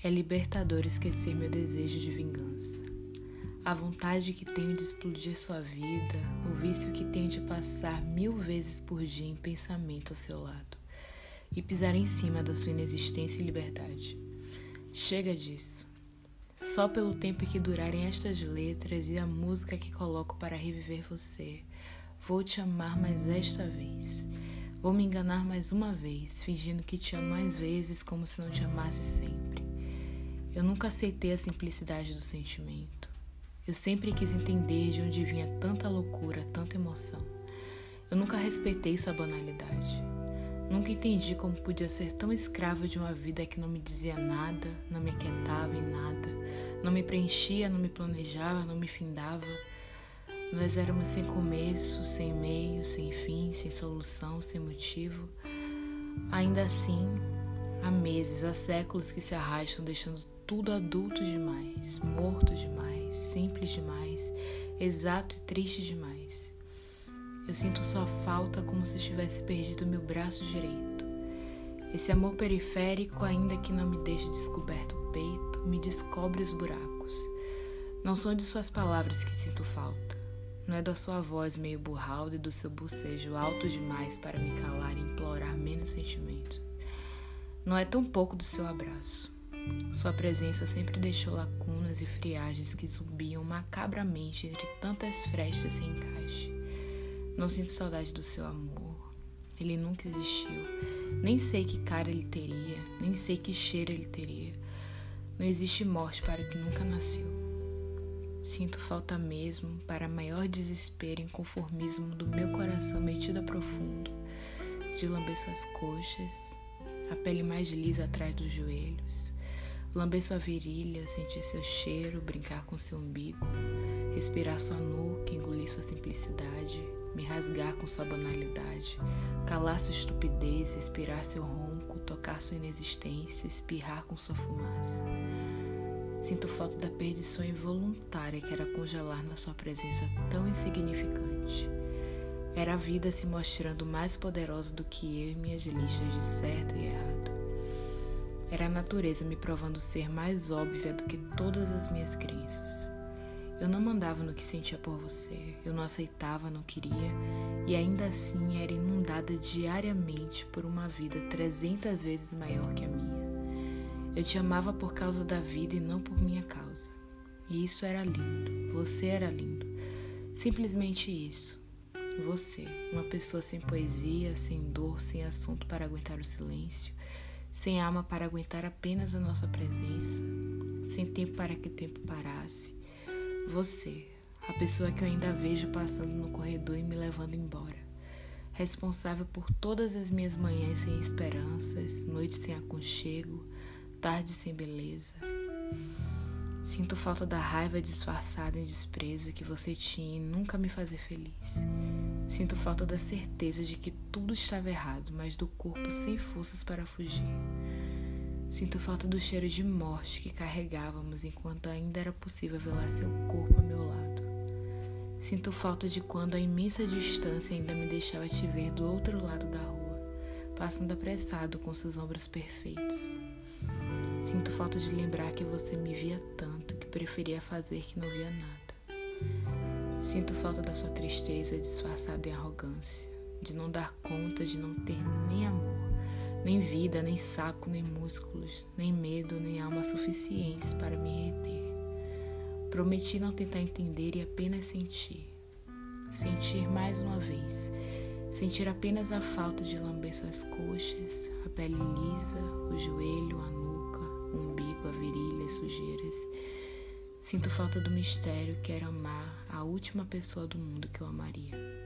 É libertador esquecer meu desejo de vingança. A vontade que tenho de explodir sua vida, o vício que tenho de passar mil vezes por dia em pensamento ao seu lado e pisar em cima da sua inexistência e liberdade. Chega disso. Só pelo tempo que durarem estas letras e a música que coloco para reviver você, vou te amar mais esta vez. Vou me enganar mais uma vez, fingindo que te amo mais vezes como se não te amasse sempre. Eu nunca aceitei a simplicidade do sentimento. Eu sempre quis entender de onde vinha tanta loucura, tanta emoção. Eu nunca respeitei sua banalidade. Nunca entendi como podia ser tão escrava de uma vida que não me dizia nada, não me aquietava em nada, não me preenchia, não me planejava, não me findava. Nós éramos sem começo, sem meio, sem fim, sem solução, sem motivo. Ainda assim, há meses, há séculos que se arrastam, deixando tudo adulto demais, morto demais, simples demais, exato e triste demais. Eu sinto sua falta como se tivesse perdido meu braço direito. Esse amor periférico, ainda que não me deixe descoberto o peito, me descobre os buracos. Não são de suas palavras que sinto falta. Não é da sua voz meio burralda e do seu bocejo alto demais para me calar e implorar menos sentimento. Não é tão pouco do seu abraço. Sua presença sempre deixou lacunas e friagens que subiam macabramente entre tantas frestas sem encaixe. Não sinto saudade do seu amor. Ele nunca existiu. Nem sei que cara ele teria, nem sei que cheiro ele teria. Não existe morte para o que nunca nasceu. Sinto falta mesmo, para maior desespero e inconformismo do meu coração metido a profundo, de lamber suas coxas, a pele mais lisa atrás dos joelhos, Lamber sua virilha, sentir seu cheiro, brincar com seu umbigo, respirar sua nuca, engolir sua simplicidade, me rasgar com sua banalidade, calar sua estupidez, respirar seu ronco, tocar sua inexistência, espirrar com sua fumaça. Sinto falta da perdição involuntária que era congelar na sua presença tão insignificante. Era a vida se mostrando mais poderosa do que eu e minhas listas de certo e errado. Era a natureza me provando ser mais óbvia do que todas as minhas crenças. Eu não mandava no que sentia por você, eu não aceitava, não queria, e ainda assim era inundada diariamente por uma vida trezentas vezes maior que a minha. Eu te amava por causa da vida e não por minha causa. E isso era lindo, você era lindo. Simplesmente isso. Você, uma pessoa sem poesia, sem dor, sem assunto para aguentar o silêncio sem alma para aguentar apenas a nossa presença, sem tempo para que o tempo parasse. Você, a pessoa que eu ainda vejo passando no corredor e me levando embora, responsável por todas as minhas manhãs sem esperanças, noites sem aconchego, tardes sem beleza. Sinto falta da raiva disfarçada em desprezo que você tinha em nunca me fazer feliz. Sinto falta da certeza de que tudo estava errado, mas do corpo sem forças para fugir. Sinto falta do cheiro de morte que carregávamos enquanto ainda era possível velar seu corpo ao meu lado. Sinto falta de quando a imensa distância ainda me deixava te ver do outro lado da rua, passando apressado com seus ombros perfeitos. Sinto falta de lembrar que você me via tanto que preferia fazer que não via nada. Sinto falta da sua tristeza disfarçada em arrogância, de não dar conta de não ter nem amor, nem vida, nem saco, nem músculos, nem medo, nem alma suficientes para me reter. Prometi não tentar entender e apenas sentir. Sentir mais uma vez. Sentir apenas a falta de lamber suas coxas, a pele lisa, o joelho, a umbigo, a virilha, as sujeiras. Sinto falta do mistério que era amar a última pessoa do mundo que eu amaria.